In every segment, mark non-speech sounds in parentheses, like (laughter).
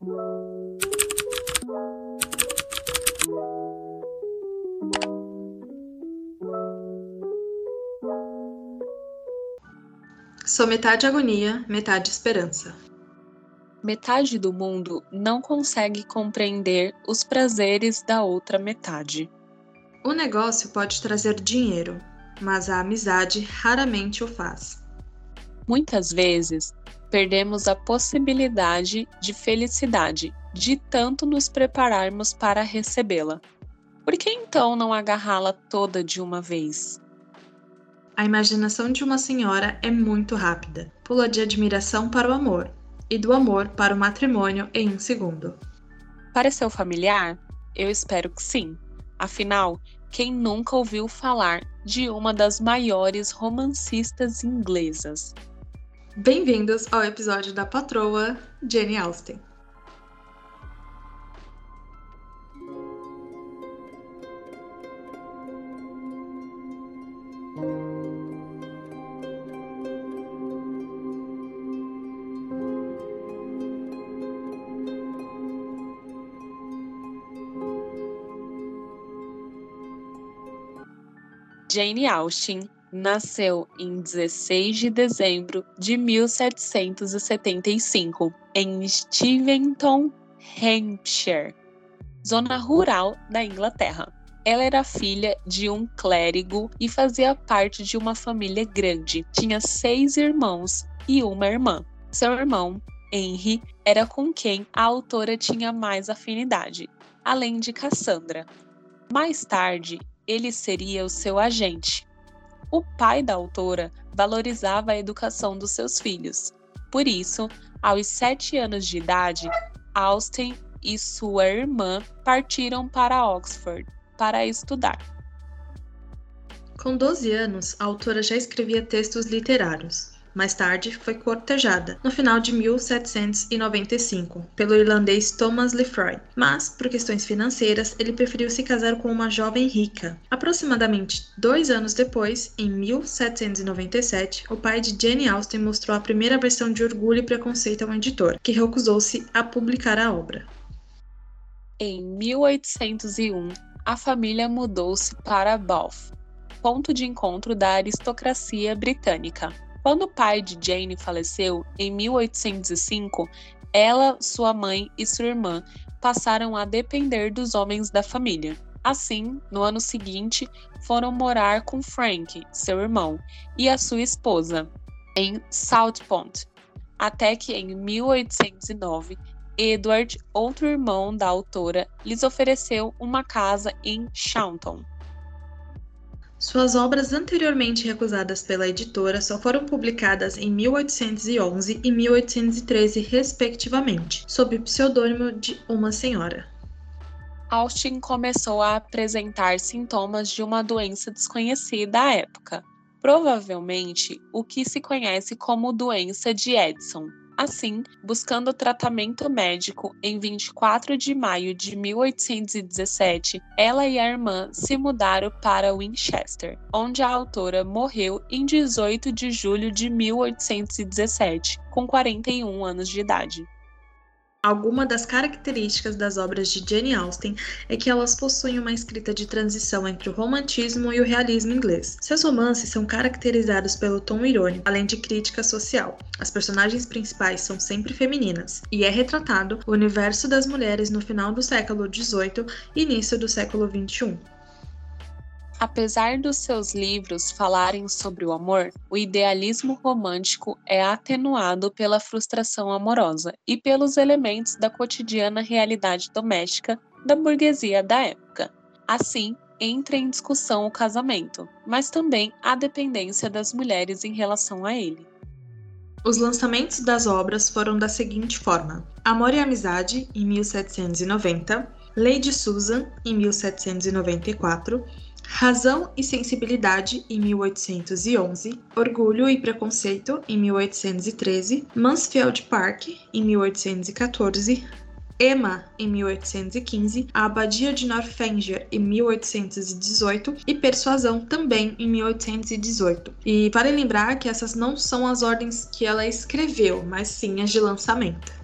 Sou metade agonia, metade esperança. Metade do mundo não consegue compreender os prazeres da outra metade. O negócio pode trazer dinheiro, mas a amizade raramente o faz. Muitas vezes, perdemos a possibilidade de felicidade de tanto nos prepararmos para recebê-la. Por que então não agarrá-la toda de uma vez? A imaginação de uma senhora é muito rápida. Pula de admiração para o amor e do amor para o matrimônio em um segundo. Pareceu familiar? Eu espero que sim. Afinal, quem nunca ouviu falar de uma das maiores romancistas inglesas? Bem-vindos ao episódio da patroa Jane Austen. Jane Austen nasceu em 16 de dezembro de 1775 em Steventon, Hampshire, zona rural da Inglaterra. Ela era filha de um clérigo e fazia parte de uma família grande. Tinha seis irmãos e uma irmã. Seu irmão, Henry, era com quem a autora tinha mais afinidade, além de Cassandra. Mais tarde, ele seria o seu agente. O pai da autora valorizava a educação dos seus filhos. Por isso, aos sete anos de idade, Austen e sua irmã partiram para Oxford para estudar. Com 12 anos, a autora já escrevia textos literários. Mais tarde, foi cortejada, no final de 1795, pelo irlandês Thomas Lefroy, mas, por questões financeiras, ele preferiu se casar com uma jovem rica. Aproximadamente dois anos depois, em 1797, o pai de Jane Austen mostrou a primeira versão de Orgulho e Preconceito a um editor, que recusou-se a publicar a obra. Em 1801, a família mudou-se para Bath, ponto de encontro da aristocracia britânica. Quando o pai de Jane faleceu, em 1805, ela, sua mãe e sua irmã passaram a depender dos homens da família. Assim, no ano seguinte, foram morar com Frank, seu irmão, e a sua esposa, em Southpont, até que em 1809, Edward, outro irmão da autora, lhes ofereceu uma casa em Shawnton. Suas obras anteriormente recusadas pela editora só foram publicadas em 1811 e 1813, respectivamente, sob o pseudônimo de Uma Senhora. Austin começou a apresentar sintomas de uma doença desconhecida à época, provavelmente o que se conhece como doença de Edson, Assim, buscando tratamento médico, em 24 de maio de 1817, ela e a irmã se mudaram para Winchester, onde a autora morreu em 18 de julho de 1817, com 41 anos de idade. Alguma das características das obras de Jane Austen é que elas possuem uma escrita de transição entre o romantismo e o realismo inglês. Seus romances são caracterizados pelo tom irônico, além de crítica social. As personagens principais são sempre femininas, e é retratado o universo das mulheres no final do século XVIII e início do século XXI. Apesar dos seus livros falarem sobre o amor, o idealismo romântico é atenuado pela frustração amorosa e pelos elementos da cotidiana realidade doméstica da burguesia da época. Assim, entra em discussão o casamento, mas também a dependência das mulheres em relação a ele. Os lançamentos das obras foram da seguinte forma: Amor e Amizade, em 1790, Lady Susan, em 1794, Razão e Sensibilidade, em 1811, Orgulho e Preconceito, em 1813, Mansfield Park, em 1814, Emma, em 1815, a Abadia de Northanger, em 1818 e Persuasão, também em 1818. E vale lembrar que essas não são as ordens que ela escreveu, mas sim as de lançamento.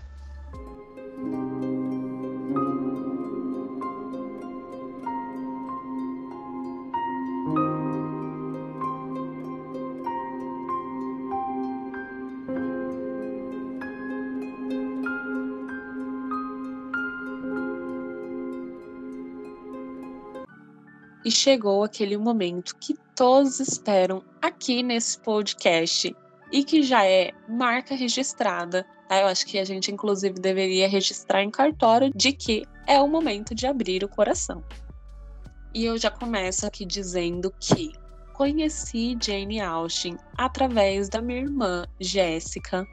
Chegou aquele momento que todos esperam aqui nesse podcast e que já é marca registrada. Tá? Eu acho que a gente, inclusive, deveria registrar em cartório de que é o momento de abrir o coração. E eu já começo aqui dizendo que conheci Jane Austen através da minha irmã Jéssica.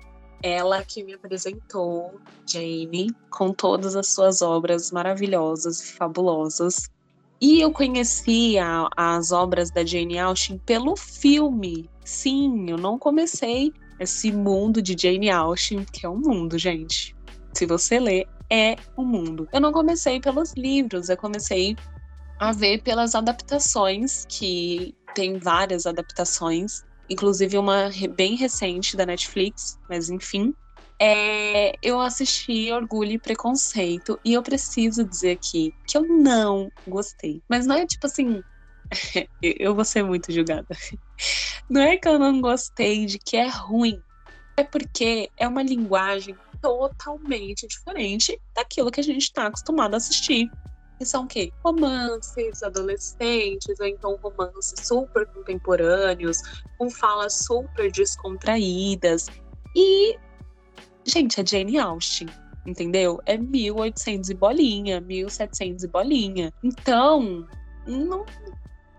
Ela que me apresentou Jane com todas as suas obras maravilhosas e fabulosas. E eu conheci a, as obras da Jane Austen pelo filme. Sim, eu não comecei esse mundo de Jane Austen, que é um mundo, gente. Se você ler, é um mundo. Eu não comecei pelos livros, eu comecei a ver pelas adaptações, que tem várias adaptações, inclusive uma bem recente da Netflix, mas enfim. É, eu assisti Orgulho e Preconceito e eu preciso dizer aqui que eu não gostei. Mas não é tipo assim. (laughs) eu vou ser muito julgada. Não é que eu não gostei de que é ruim. É porque é uma linguagem totalmente diferente daquilo que a gente está acostumado a assistir. Que são o quê? Romances adolescentes, ou então romances super contemporâneos, com falas super descontraídas. E Gente, é Jane Austen, entendeu? É 1800 e bolinha, 1700 e bolinha. Então, não,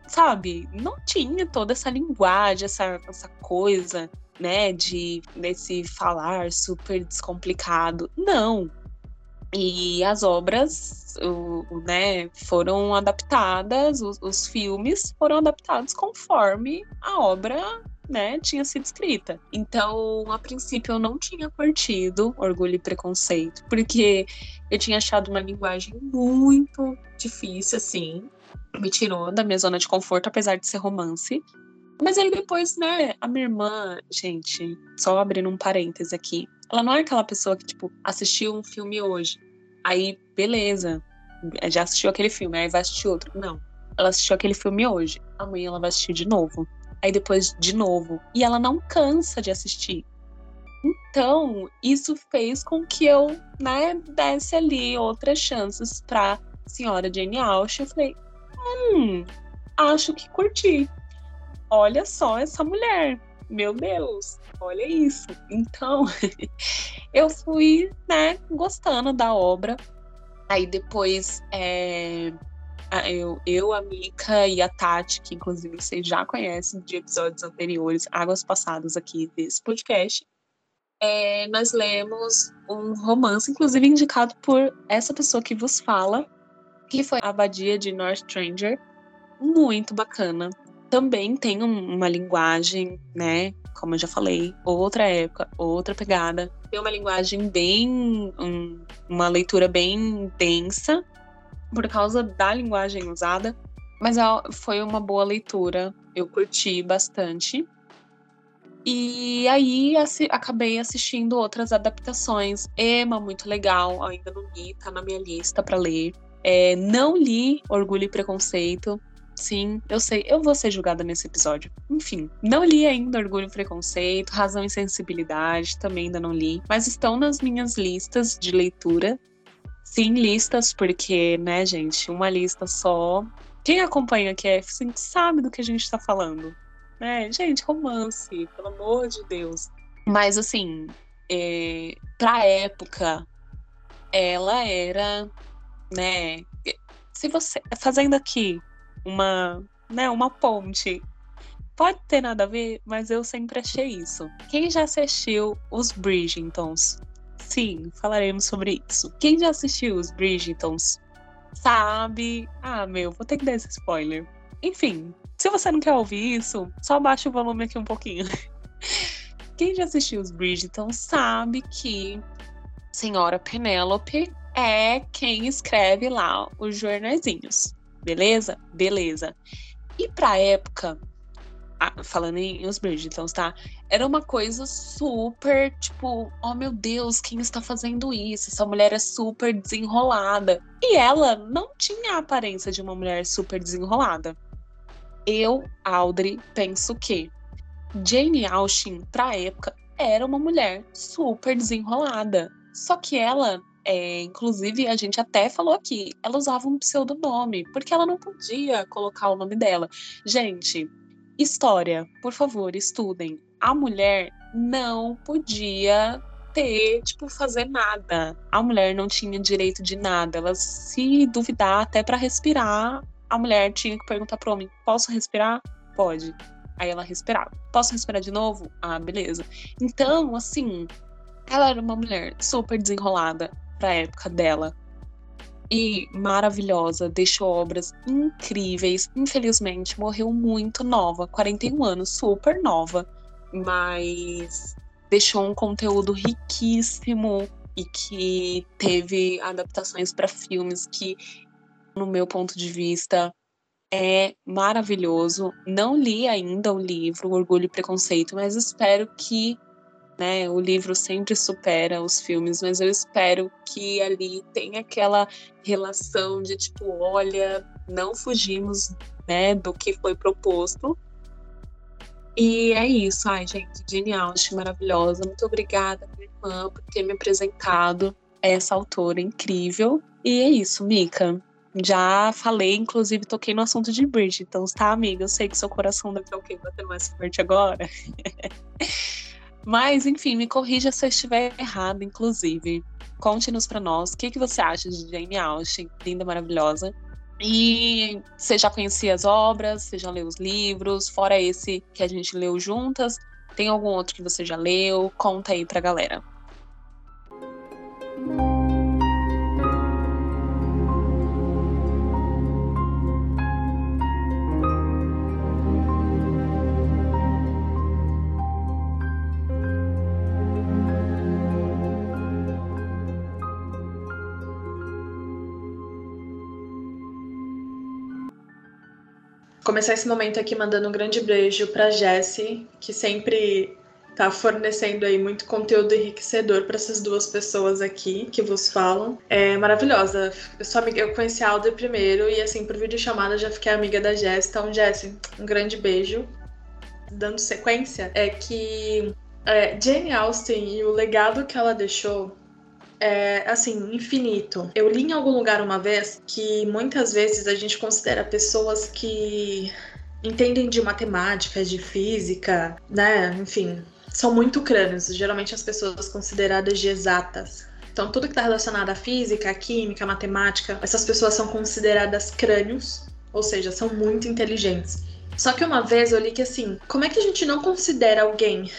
sabe, não tinha toda essa linguagem, essa, essa coisa, né, de desse falar super descomplicado. Não. E as obras, o, o né, foram adaptadas, os, os filmes foram adaptados conforme a obra né, tinha sido escrita. Então, a princípio, eu não tinha curtido Orgulho e Preconceito, porque eu tinha achado uma linguagem muito difícil, assim. Me tirou da minha zona de conforto, apesar de ser romance. Mas aí depois, né, a minha irmã, gente, só abrindo um parêntese aqui, ela não é aquela pessoa que, tipo, assistiu um filme hoje. Aí, beleza, já assistiu aquele filme, aí vai assistir outro. Não. Ela assistiu aquele filme hoje. Amanhã ela vai assistir de novo aí depois de novo. E ela não cansa de assistir. Então, isso fez com que eu, né, desse ali outras chances pra senhora Jane Austen. Eu falei, hum, acho que curti. Olha só essa mulher. Meu Deus, olha isso. Então, (laughs) eu fui, né, gostando da obra. Aí depois, é, eu, eu, a Mika e a Tati, que inclusive vocês já conhecem de episódios anteriores, águas passadas aqui desse podcast, é, nós lemos um romance, inclusive indicado por essa pessoa que vos fala, que foi a Abadia de North Stranger, muito bacana. Também tem um, uma linguagem, né? Como eu já falei, outra época, outra pegada. Tem uma linguagem bem. Um, uma leitura bem densa, por causa da linguagem usada, mas foi uma boa leitura, eu curti bastante. E aí assi acabei assistindo outras adaptações. Emma, muito legal, ainda não li, tá na minha lista para ler. É, não li Orgulho e Preconceito. Sim, eu sei, eu vou ser julgada nesse episódio. Enfim, não li ainda Orgulho e Preconceito, Razão e Sensibilidade, também ainda não li, mas estão nas minhas listas de leitura Sim, listas, porque, né, gente, uma lista só. Quem acompanha a KF sabe do que a gente tá falando. Né? Gente, romance, pelo amor de Deus. Mas, assim, é, pra época, ela era, né. Se você. Fazendo aqui uma, né, uma ponte. Pode ter nada a ver, mas eu sempre achei isso. Quem já assistiu os Bridgertons? Sim, falaremos sobre isso. Quem já assistiu os Bridgetons sabe. Ah, meu, vou ter que dar esse spoiler. Enfim, se você não quer ouvir isso, só baixa o volume aqui um pouquinho. (laughs) Quem já assistiu os Bridgetons sabe que Senhora Penélope é quem escreve lá os jornaizinhos. Beleza? Beleza. E pra época, falando em os Bridgetons, tá? Era uma coisa super, tipo, oh meu Deus, quem está fazendo isso? Essa mulher é super desenrolada. E ela não tinha a aparência de uma mulher super desenrolada. Eu, Audrey, penso que Jane Austen, pra época, era uma mulher super desenrolada. Só que ela É, inclusive, a gente até falou aqui, ela usava um pseudonome, porque ela não podia colocar o nome dela. Gente, história, por favor, estudem. A mulher não podia ter, tipo, fazer nada. A mulher não tinha direito de nada. Ela se duvidar até para respirar, a mulher tinha que perguntar pro homem: "Posso respirar?" Pode. Aí ela respirava. Posso respirar de novo? Ah, beleza. Então, assim, ela era uma mulher super desenrolada pra época dela. E maravilhosa, deixou obras incríveis. Infelizmente, morreu muito nova, 41 anos, super nova. Mas deixou um conteúdo riquíssimo e que teve adaptações para filmes que, no meu ponto de vista, é maravilhoso. Não li ainda o livro Orgulho e Preconceito, mas espero que né, o livro sempre supera os filmes, mas eu espero que ali tenha aquela relação de tipo, olha, não fugimos, né, do que foi proposto. E é isso, ai, gente, genial, achei maravilhosa. Muito obrigada, minha irmã, por ter me apresentado essa autora incrível. E é isso, Mika. Já falei, inclusive toquei no assunto de Bridgerton, tá, amiga? Eu sei que seu coração deve estar o quê? Batendo mais forte agora. (laughs) Mas, enfim, me corrija se eu estiver errado, inclusive. Conte-nos para nós o que, que você acha de Jane Austen, linda, maravilhosa. E você já conhecia as obras, você já leu os livros, fora esse que a gente leu juntas, tem algum outro que você já leu? Conta aí pra galera. Começar esse momento aqui mandando um grande beijo para Jessie, que sempre tá fornecendo aí muito conteúdo enriquecedor para essas duas pessoas aqui que vos falam. É maravilhosa. Eu sou amiga, eu conheci a Alder primeiro e assim por vídeo chamada já fiquei amiga da Jessie. Então, Jessie, um grande beijo. Dando sequência, é que é, Jane Austen e o legado que ela deixou é, assim, infinito. Eu li em algum lugar uma vez que muitas vezes a gente considera pessoas que entendem de matemática, de física, né? Enfim, são muito crânios. Geralmente as pessoas consideradas de exatas. Então, tudo que está relacionado à física, à química, à matemática, essas pessoas são consideradas crânios, ou seja, são muito inteligentes. Só que uma vez eu li que assim, como é que a gente não considera alguém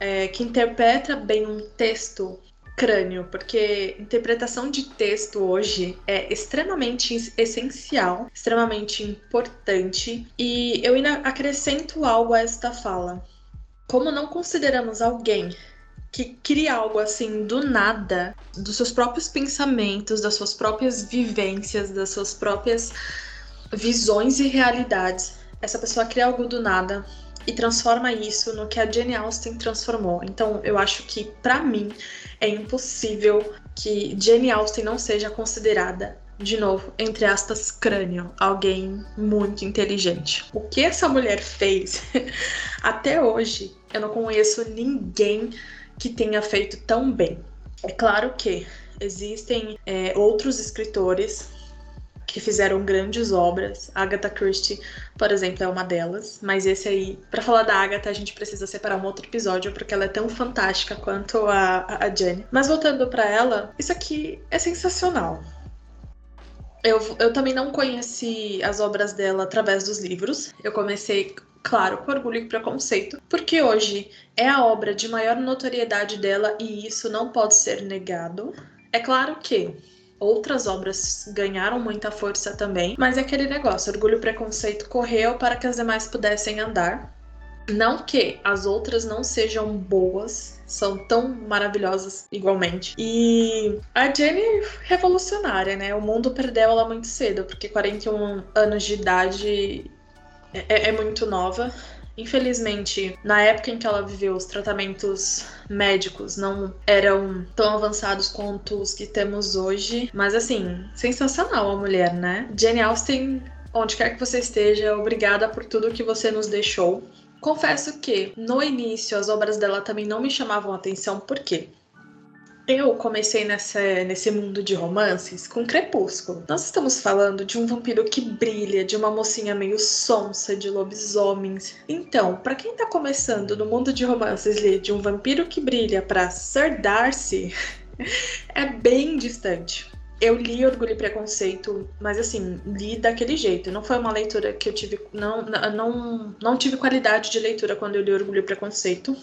é, que interpreta bem um texto crânio, porque interpretação de texto hoje é extremamente essencial, extremamente importante, e eu ainda acrescento algo a esta fala. Como não consideramos alguém que cria algo assim do nada, dos seus próprios pensamentos, das suas próprias vivências, das suas próprias visões e realidades, essa pessoa cria algo do nada e transforma isso no que a Jane Austen transformou. Então, eu acho que para mim é impossível que Jane Austen não seja considerada de novo, entre aspas, crânio, alguém muito inteligente. O que essa mulher fez (laughs) até hoje, eu não conheço ninguém que tenha feito tão bem. É claro que existem é, outros escritores que fizeram grandes obras. Agatha Christie, por exemplo, é uma delas. Mas esse aí, para falar da Agatha, a gente precisa separar um outro episódio, porque ela é tão fantástica quanto a, a Jenny. Mas voltando para ela, isso aqui é sensacional. Eu, eu também não conheci as obras dela através dos livros. Eu comecei, claro, com Orgulho e Preconceito, porque hoje é a obra de maior notoriedade dela e isso não pode ser negado. É claro que Outras obras ganharam muita força também, mas é aquele negócio: Orgulho e Preconceito correu para que as demais pudessem andar. Não que as outras não sejam boas, são tão maravilhosas igualmente. E a Jenny revolucionária, né? O mundo perdeu ela muito cedo, porque 41 anos de idade é, é muito nova. Infelizmente, na época em que ela viveu, os tratamentos médicos não eram tão avançados quanto os que temos hoje. Mas, assim, sensacional a mulher, né? Jane Austen, onde quer que você esteja, obrigada por tudo que você nos deixou. Confesso que no início as obras dela também não me chamavam atenção, por quê? Eu comecei nessa, nesse mundo de romances com Crepúsculo. Nós estamos falando de um vampiro que brilha, de uma mocinha meio sonsa, de lobisomens. Então, para quem tá começando no mundo de romances ler de um vampiro que brilha para Sir Darcy, (laughs) é bem distante. Eu li Orgulho e Preconceito, mas assim, li daquele jeito. Não foi uma leitura que eu tive. Não, não, não tive qualidade de leitura quando eu li Orgulho e Preconceito.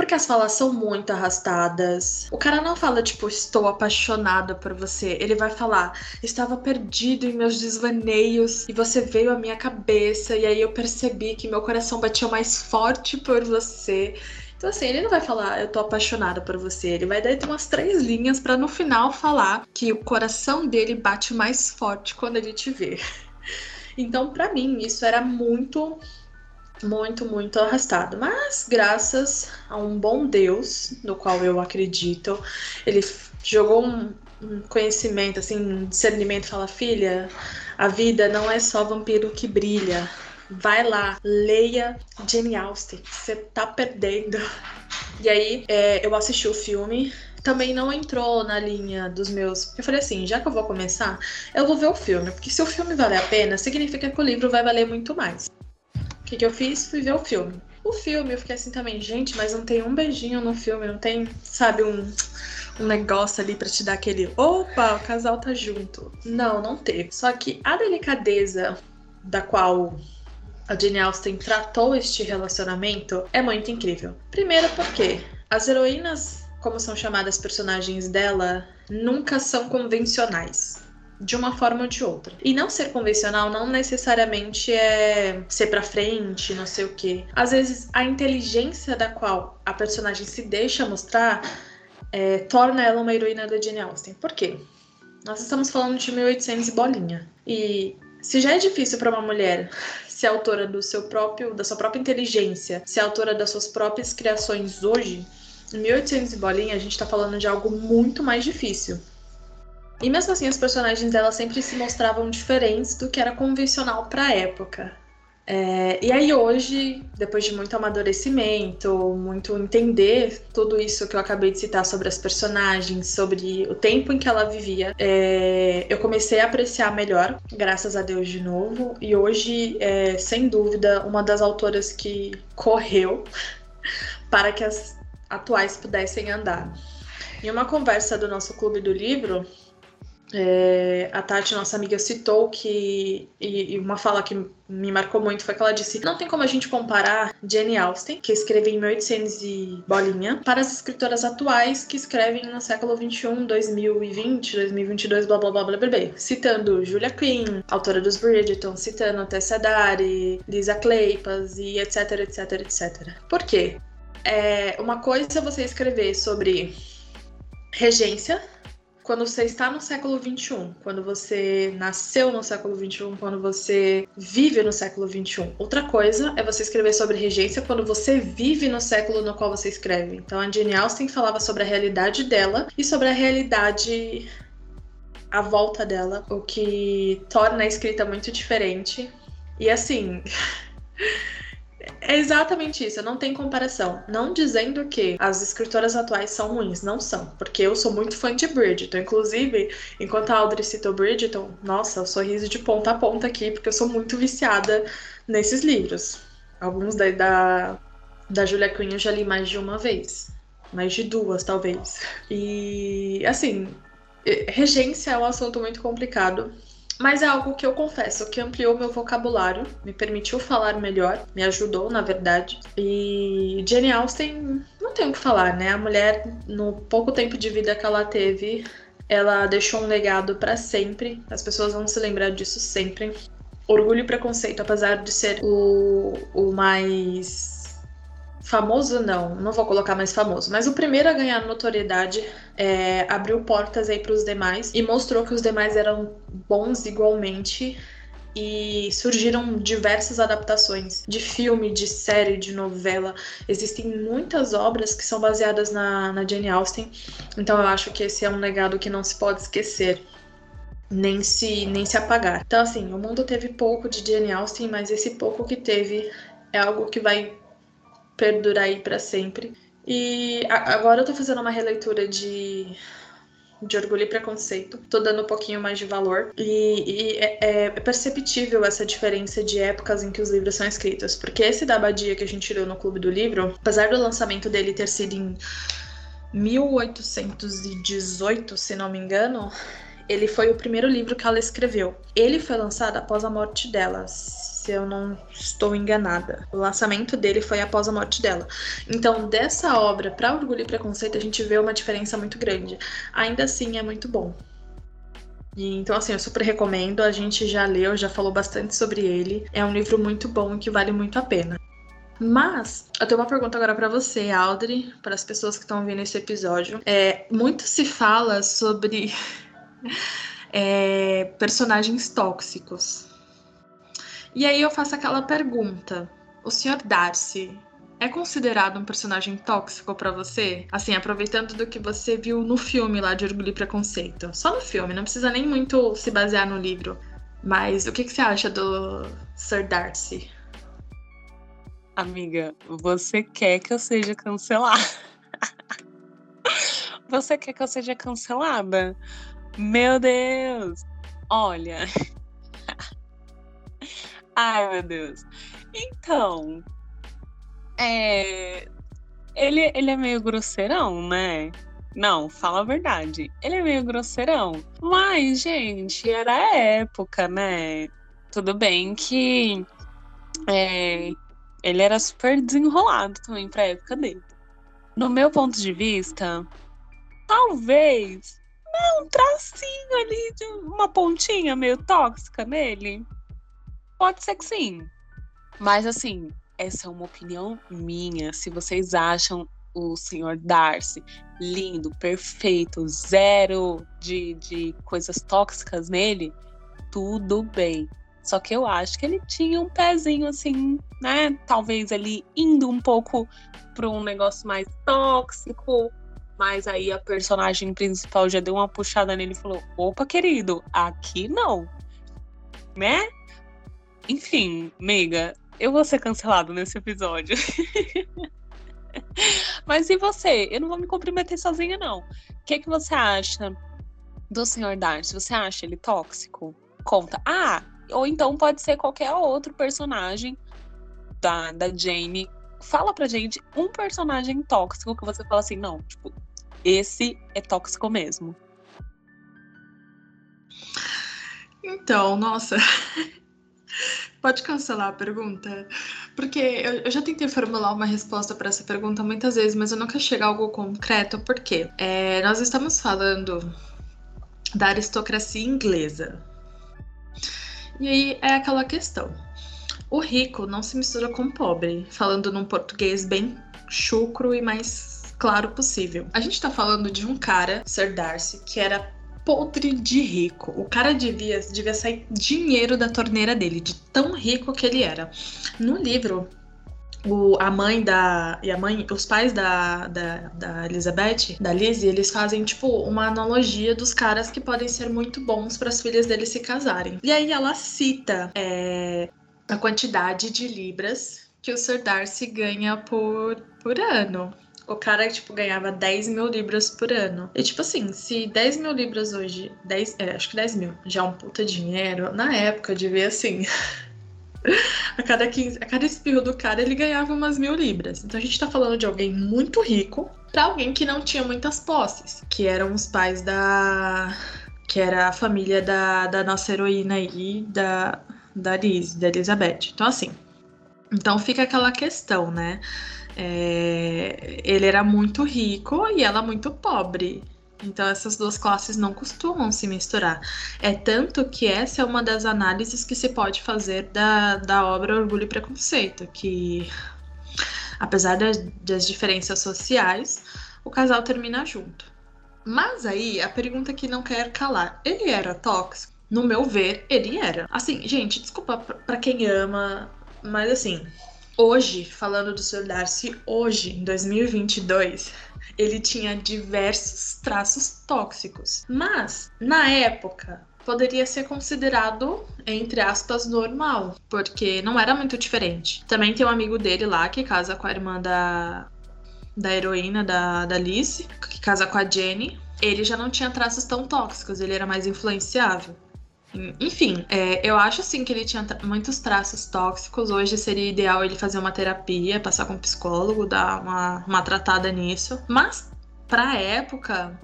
Porque as falas são muito arrastadas. O cara não fala, tipo, estou apaixonada por você. Ele vai falar, estava perdido em meus desvaneios e você veio à minha cabeça. E aí eu percebi que meu coração batia mais forte por você. Então, assim, ele não vai falar, eu tô apaixonada por você. Ele vai dar umas três linhas para no final falar que o coração dele bate mais forte quando ele te vê. (laughs) Então, para mim, isso era muito muito, muito arrastado. Mas graças a um bom Deus, no qual eu acredito, ele jogou um, um conhecimento, assim, um discernimento, fala, filha, a vida não é só vampiro que brilha. Vai lá, leia Jane Austen, você tá perdendo. E aí, é, eu assisti o filme, também não entrou na linha dos meus. Eu falei assim, já que eu vou começar, eu vou ver o filme, porque se o filme valer a pena, significa que o livro vai valer muito mais que, que eu fiz? Fui ver o filme. O filme, eu fiquei assim também, gente, mas não tem um beijinho no filme, não tem, sabe, um, um negócio ali para te dar aquele opa, o casal tá junto. Não, não teve. Só que a delicadeza da qual a Jane Austen tratou este relacionamento é muito incrível. Primeiro porque as heroínas, como são chamadas personagens dela, nunca são convencionais de uma forma ou de outra. E não ser convencional não necessariamente é ser para frente, não sei o quê. Às vezes a inteligência da qual a personagem se deixa mostrar é, torna ela uma heroína da Jane Austen. Por quê? Nós estamos falando de 1800 e bolinha. E se já é difícil para uma mulher (laughs) ser autora do seu próprio, da sua própria inteligência, ser autora das suas próprias criações hoje, em 1800 e bolinha a gente está falando de algo muito mais difícil. E mesmo assim, os personagens dela sempre se mostravam diferentes do que era convencional para a época. É, e aí hoje, depois de muito amadurecimento, muito entender tudo isso que eu acabei de citar sobre as personagens, sobre o tempo em que ela vivia, é, eu comecei a apreciar melhor, graças a Deus de novo. E hoje, é, sem dúvida, uma das autoras que correu (laughs) para que as atuais pudessem andar. Em uma conversa do nosso clube do livro, é, a Tati, nossa amiga, citou que. E, e, uma fala que me marcou muito foi que ela disse: Não tem como a gente comparar Jane Austen, que escreveu em 1800 e bolinha, para as escritoras atuais que escrevem no século 21, 2020, 2022, blá blá blá blá blá, blá citando Julia Quinn, autora dos Bridgerton, citando Tessa Dari, Lisa Kleypas e etc, etc, etc. Por quê? É, uma coisa é você escrever sobre regência quando você está no século XXI, quando você nasceu no século XXI, quando você vive no século XXI. Outra coisa é você escrever sobre regência quando você vive no século no qual você escreve. Então a Jane Austen falava sobre a realidade dela e sobre a realidade à volta dela, o que torna a escrita muito diferente. E assim. (laughs) É exatamente isso, não tem comparação. Não dizendo que as escritoras atuais são ruins, não são, porque eu sou muito fã de Bridgerton. Inclusive, enquanto a Audrey citou Bridgerton, nossa, o sorriso de ponta a ponta aqui, porque eu sou muito viciada nesses livros. Alguns da, da, da Julia Quinn eu já li mais de uma vez. Mais de duas, talvez. E, assim, regência é um assunto muito complicado mas é algo que eu confesso que ampliou meu vocabulário, me permitiu falar melhor, me ajudou, na verdade. E Jane Austen, não tenho o que falar, né? A mulher, no pouco tempo de vida que ela teve, ela deixou um legado para sempre. As pessoas vão se lembrar disso sempre. Orgulho e Preconceito, apesar de ser o, o mais famoso não, não vou colocar mais famoso, mas o primeiro a ganhar notoriedade é, abriu portas aí para os demais e mostrou que os demais eram bons igualmente e surgiram diversas adaptações de filme, de série, de novela. Existem muitas obras que são baseadas na, na Jane Austen, então eu acho que esse é um legado que não se pode esquecer. Nem se, nem se apagar. Então, assim, o mundo teve pouco de Jane Austen, mas esse pouco que teve é algo que vai perdurar aí para sempre. E agora eu tô fazendo uma releitura de de orgulho e preconceito. Tô dando um pouquinho mais de valor. E, e é, é, perceptível essa diferença de épocas em que os livros são escritos. Porque esse da Abadia que a gente leu no Clube do Livro, apesar do lançamento dele ter sido em 1818, se não me engano, ele foi o primeiro livro que ela escreveu. Ele foi lançado após a morte dela, se eu não estou enganada. O lançamento dele foi após a morte dela. Então, dessa obra para Orgulho e Preconceito, a gente vê uma diferença muito grande. Ainda assim, é muito bom. E, então, assim, eu super recomendo. A gente já leu, já falou bastante sobre ele. É um livro muito bom e que vale muito a pena. Mas eu tenho uma pergunta agora para você, Audrey, para as pessoas que estão vendo esse episódio. É, muito se fala sobre (laughs) é, personagens tóxicos. E aí eu faço aquela pergunta: o Sr. Darcy é considerado um personagem tóxico para você? Assim, aproveitando do que você viu no filme lá de Orgulho e Preconceito. Só no filme, não precisa nem muito se basear no livro. Mas o que, que você acha do Sir Darcy? Amiga, você quer que eu seja cancelada? (laughs) você quer que eu seja cancelada? Meu Deus! Olha, Ai, meu Deus. Então, é... Ele, ele é meio grosseirão, né? Não, fala a verdade. Ele é meio grosseirão. Mas, gente, era a época, né? Tudo bem que é, ele era super desenrolado também pra época dele. No meu ponto de vista, talvez né, um tracinho ali de uma pontinha meio tóxica nele. Pode ser que sim. Mas assim, essa é uma opinião minha. Se vocês acham o senhor Darcy lindo, perfeito, zero de, de coisas tóxicas nele, tudo bem. Só que eu acho que ele tinha um pezinho assim, né? Talvez ele indo um pouco para um negócio mais tóxico. Mas aí a personagem principal já deu uma puxada nele e falou: opa, querido, aqui não. Né? Enfim, meiga, eu vou ser cancelado nesse episódio. (laughs) Mas e você? Eu não vou me comprometer sozinha, não. O que, que você acha do Sr. Darcy? Você acha ele tóxico? Conta. Ah, ou então pode ser qualquer outro personagem da, da Jane. Fala pra gente um personagem tóxico que você fala assim, não, tipo, esse é tóxico mesmo. Então, nossa, (laughs) Pode cancelar a pergunta? Porque eu, eu já tentei formular uma resposta para essa pergunta muitas vezes, mas eu nunca chego a algo concreto. Por quê? É, nós estamos falando da aristocracia inglesa. E aí é aquela questão. O rico não se mistura com o pobre, falando num português bem chucro e mais claro possível. A gente tá falando de um cara, Sir Darcy, que era podre de rico. O cara devia, devia sair dinheiro da torneira dele, de tão rico que ele era. No livro, o, a mãe da. E a mãe, os pais da, da, da Elizabeth, da Lizzie, eles fazem, tipo, uma analogia dos caras que podem ser muito bons para as filhas deles se casarem. E aí ela cita é, a quantidade de libras que o Sir Darcy ganha por, por ano o cara, tipo, ganhava 10 mil libras por ano. E, tipo assim, se 10 mil libras hoje, 10, é, acho que 10 mil, já é um puta dinheiro, na época, de ver assim. (laughs) a cada 15, a cada espirro do cara, ele ganhava umas mil libras. Então a gente tá falando de alguém muito rico para alguém que não tinha muitas posses, que eram os pais da. que era a família da, da nossa heroína aí, da, da Liz, da Elizabeth. Então, assim. Então fica aquela questão, né? É, ele era muito rico e ela muito pobre. Então essas duas classes não costumam se misturar. É tanto que essa é uma das análises que se pode fazer da, da obra Orgulho e Preconceito, que apesar das, das diferenças sociais, o casal termina junto. Mas aí a pergunta que não quer calar, ele era tóxico? No meu ver, ele era. Assim, gente, desculpa para quem ama, mas assim, Hoje, falando do Sr. Darcy, hoje, em 2022, ele tinha diversos traços tóxicos. Mas, na época, poderia ser considerado, entre aspas, normal, porque não era muito diferente. Também tem um amigo dele lá que casa com a irmã da da heroína da, da Alice, que casa com a Jenny, ele já não tinha traços tão tóxicos, ele era mais influenciável. Enfim, é, eu acho assim que ele tinha muitos traços tóxicos. Hoje seria ideal ele fazer uma terapia, passar com um psicólogo, dar uma, uma tratada nisso. Mas, pra época,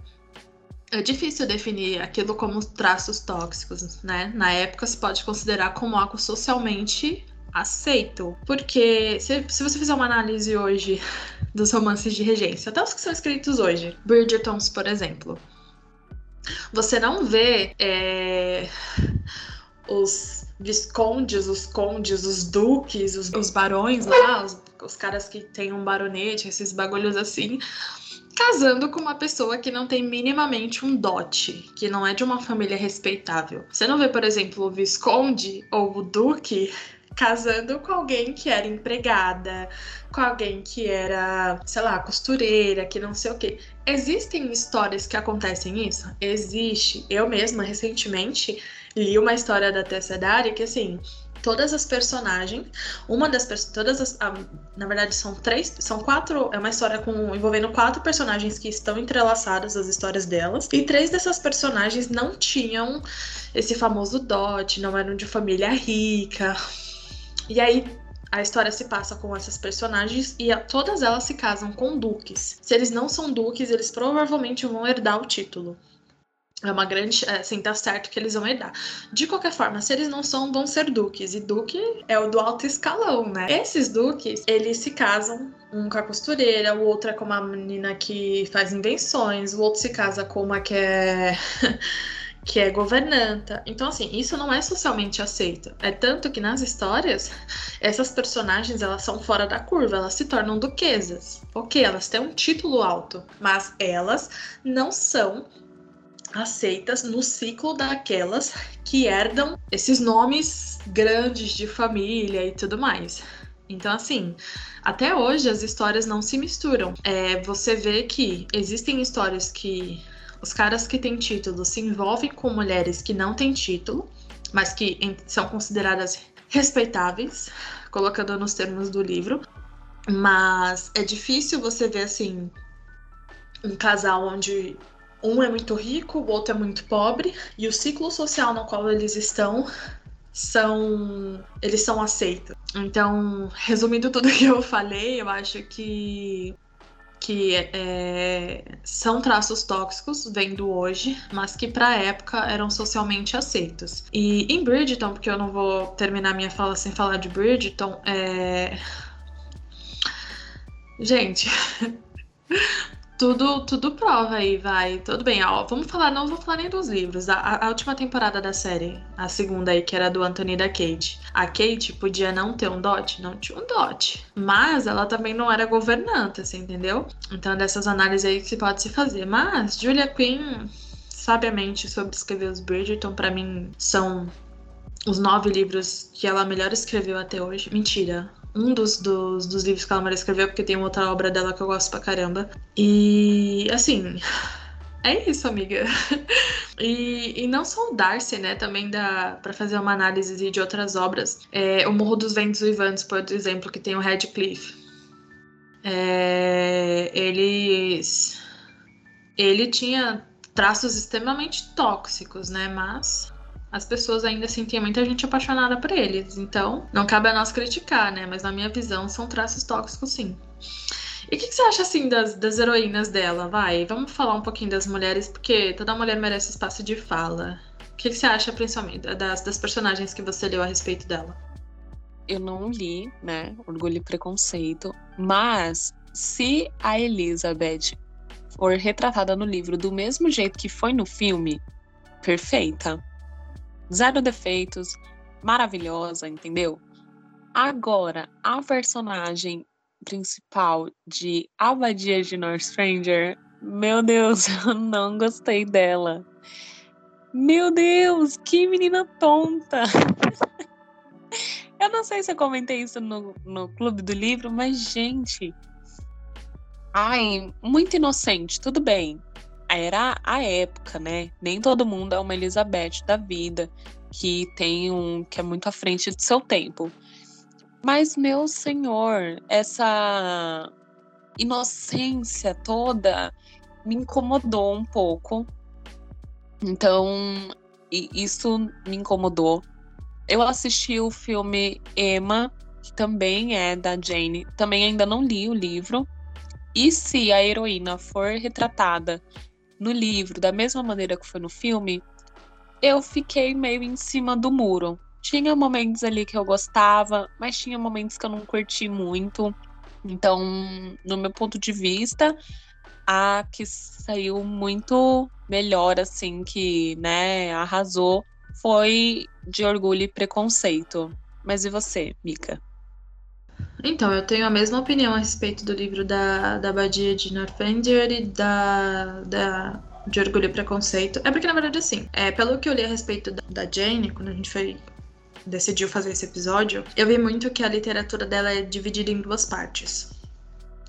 é difícil definir aquilo como traços tóxicos, né? Na época se pode considerar como algo socialmente aceito. Porque se, se você fizer uma análise hoje (laughs) dos romances de regência, até os que são escritos hoje, Bridgertons, por exemplo, você não vê é, os viscondes, os condes, os duques, os, os barões lá, os, os caras que têm um baronete, esses bagulhos assim casando com uma pessoa que não tem minimamente um dote, que não é de uma família respeitável. Você não vê, por exemplo, o Visconde ou o Duque casando com alguém que era empregada, com alguém que era, sei lá, costureira, que não sei o quê. Existem histórias que acontecem isso? Existe. Eu mesma, recentemente, li uma história da Tessa Dari que, assim, todas as personagens, uma das todas as, ah, na verdade são três, são quatro, é uma história com envolvendo quatro personagens que estão entrelaçadas as histórias delas, e três dessas personagens não tinham esse famoso dote, não eram de família rica. E aí a história se passa com essas personagens e a, todas elas se casam com duques. Se eles não são duques, eles provavelmente vão herdar o título. É uma grande. É, assim, tá certo que eles vão herdar. De qualquer forma, se eles não são, vão ser duques. E duque é o do alto escalão, né? Esses duques, eles se casam. Um com a costureira, o outro é com uma menina que faz invenções, o outro se casa com uma que é. (laughs) que é governanta. Então, assim, isso não é socialmente aceito. É tanto que nas histórias, (laughs) essas personagens, elas são fora da curva, elas se tornam duquesas. Ok, elas têm um título alto, mas elas não são aceitas no ciclo daquelas que herdam esses nomes grandes de família e tudo mais. Então, assim, até hoje as histórias não se misturam. É, você vê que existem histórias que os caras que têm título se envolvem com mulheres que não têm título, mas que são consideradas respeitáveis, colocando nos termos do livro. Mas é difícil você ver assim um casal onde um é muito rico, o outro é muito pobre, e o ciclo social no qual eles estão são eles são aceitos. Então, resumindo tudo (laughs) que eu falei, eu acho que que é, são traços tóxicos vendo hoje, mas que para a época eram socialmente aceitos. E em Bridgeton, porque eu não vou terminar minha fala sem falar de Bridgeton, é Gente, (laughs) tudo, tudo prova aí, vai. Tudo bem, ó. Vamos falar, não vou falar nem dos livros. A, a, última temporada da série, a segunda aí, que era do Anthony e da Kate. A Kate podia não ter um dote? Não tinha um dote. Mas ela também não era governanta, você entendeu? Então, dessas análises aí que se pode se fazer. Mas Julia Quinn, sabiamente, sobre escrever os Bridgerton, para mim, são os nove livros que ela melhor escreveu até hoje. Mentira um dos, dos, dos livros que a Lamar escreveu, porque tem outra obra dela que eu gosto pra caramba. E, assim, é isso, amiga. (laughs) E, e, não só o Darcy, né? Também dá para fazer uma análise de outras obras. É, o Morro dos Ventos Uivantes, por exemplo, que tem o Radcliffe. É, eles. Ele tinha traços extremamente tóxicos, né? Mas as pessoas ainda assim tem muita gente apaixonada por eles. Então, não cabe a nós criticar, né? Mas na minha visão, são traços tóxicos, sim. E o que, que, você acha, assim, das, das heroínas dela? Vai, vamos falar um pouquinho das mulheres, porque toda mulher merece espaço de fala. O que, que você acha, principalmente, das, das personagens que você leu a respeito dela? Eu não li, né? Orgulho e Preconceito. Mas, se a Elizabeth for retratada no livro do mesmo jeito que foi no filme, perfeita zero defeitos, maravilhosa, entendeu? Agora, a personagem principal de Abadia de North Stranger, meu Deus, (laughs) eu não gostei dela. Meu Deus, que menina tonta! (laughs) eu não sei se eu comentei isso no, no clube do livro, mas, gente. Ai, muito inocente, tudo bem era a época, né? Nem todo mundo é uma Elizabeth da vida, que tem um que é muito à frente do seu tempo. Mas meu senhor, essa inocência toda me incomodou um pouco. Então, isso me incomodou. Eu assisti o filme Emma, que também é da Jane. Também ainda não li o livro. E se a heroína for retratada no livro da mesma maneira que foi no filme, eu fiquei meio em cima do muro. Tinha momentos ali que eu gostava, mas tinha momentos que eu não curti muito. Então, no meu ponto de vista, a que saiu muito melhor, assim, que, né, arrasou, foi de orgulho e preconceito. Mas e você, Mika? Então, eu tenho a mesma opinião a respeito do livro da, da Badia de Northanger e da, da de Orgulho e Preconceito. É porque, na verdade, assim, é, pelo que eu li a respeito da, da Jane, quando a gente foi decidiu fazer esse episódio, eu vi muito que a literatura dela é dividida em duas partes.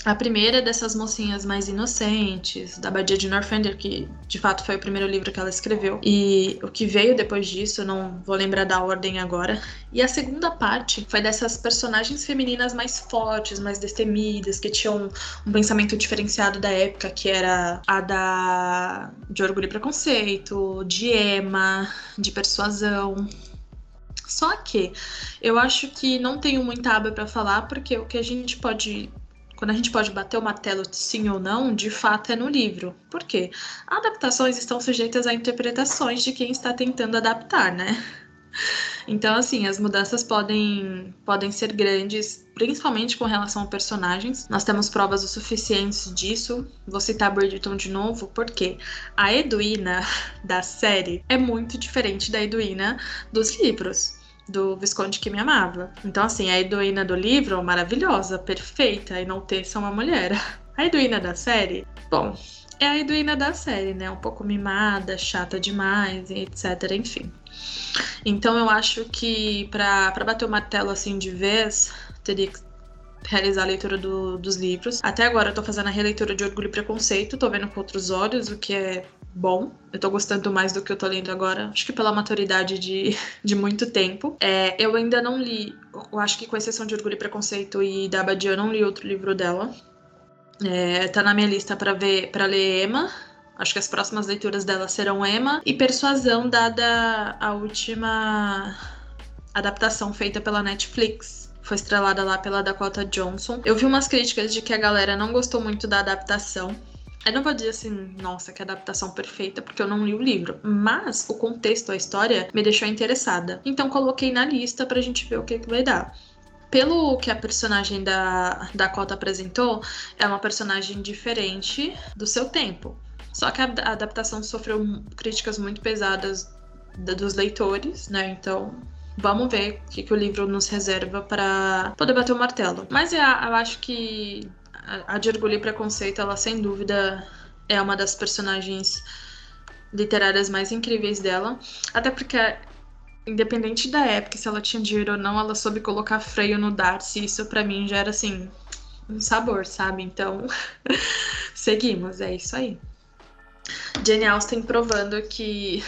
A primeira é dessas mocinhas mais inocentes, da Badia de Northanger, que de fato foi o primeiro livro que ela escreveu. E o que veio depois disso, não vou lembrar da ordem agora. E a segunda parte foi dessas personagens femininas mais fortes, mais destemidas, que tinham um pensamento diferenciado da época, que era a da de orgulho e preconceito, de Emma, de persuasão. Só que eu acho que não tenho muita aba para falar, porque o que a gente pode quando a gente pode bater o martelo sim ou não, de fato é no livro. Por quê? Adaptações estão sujeitas a interpretações de quem está tentando adaptar, né? Então, assim, as mudanças podem, podem ser grandes, principalmente com relação a personagens. Nós temos provas o suficientes disso. Vou citar Bridgerton de novo, porque a Edwina (laughs) da série é muito diferente da Edwina dos livros do Visconde que me amava. Então, assim, a Edwina do livro, maravilhosa, perfeita, e não ter só uma mulher. (laughs) A Edwina da série, bom, é a Edwina da série, né? Um pouco mimada, chata demais, etc, enfim. Então eu acho que para bater o martelo assim de vez, teria que realizar a leitura do, dos livros. Até agora eu tô fazendo a releitura de Orgulho e Preconceito, tô vendo com outros olhos, o que é bom. Eu tô gostando mais do que eu tô lendo agora. Acho que pela maturidade de, (laughs) de muito tempo. É, eu ainda não li, eu acho que com exceção de Orgulho e Preconceito e da Abadia, eu não li outro livro dela. É, tá na minha lista para ver, para ler Emma. Acho que as próximas leituras dela serão Emma e Persuasão, dada a última adaptação feita pela Netflix. Foi estrelada lá pela Dakota Johnson. Eu vi umas críticas de que a galera não gostou muito da adaptação. Eu não vou dizer assim, nossa, que adaptação perfeita, porque eu não li o livro. Mas o contexto, a história, me deixou interessada. Então coloquei na lista pra gente ver o que, que vai dar. Pelo que a personagem da Dakota apresentou, é uma personagem diferente do seu tempo. Só que a adaptação sofreu críticas muito pesadas dos leitores, né? Então Vamos ver o que, que o livro nos reserva para poder bater o martelo. Mas eu, eu acho que a de Orgulho e Preconceito, ela sem dúvida é uma das personagens literárias mais incríveis dela. Até porque, independente da época, se ela tinha dinheiro ou não, ela soube colocar freio no Darcy. Isso para mim já era assim, um sabor, sabe? Então, (laughs) seguimos, é isso aí. Jane Austen provando que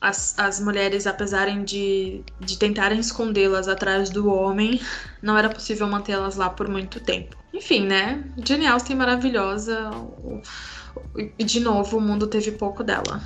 as, as mulheres, apesar de, de tentarem escondê-las atrás do homem, não era possível mantê-las lá por muito tempo. Enfim, né? Jane Austen maravilhosa. E de novo, o mundo teve pouco dela.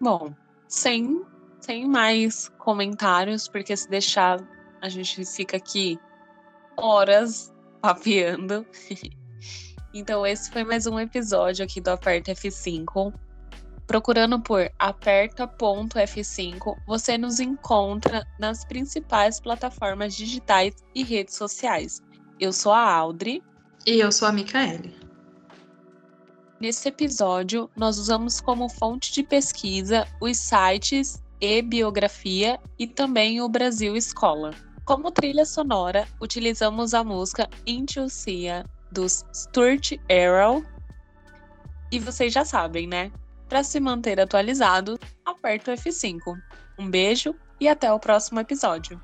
Bom, sem, sem mais comentários, porque se deixar a gente fica aqui horas papeando. (laughs) então, esse foi mais um episódio aqui do Aperta F5. Procurando por aperta.f5, você nos encontra nas principais plataformas digitais e redes sociais. Eu sou a Audrey. E eu sou a Micaele. Nesse episódio, nós usamos como fonte de pesquisa os sites e biografia e também o Brasil Escola. Como trilha sonora, utilizamos a música Into Sia dos Stuart Arrow. E vocês já sabem, né? Para se manter atualizado, aperte o F5. Um beijo e até o próximo episódio.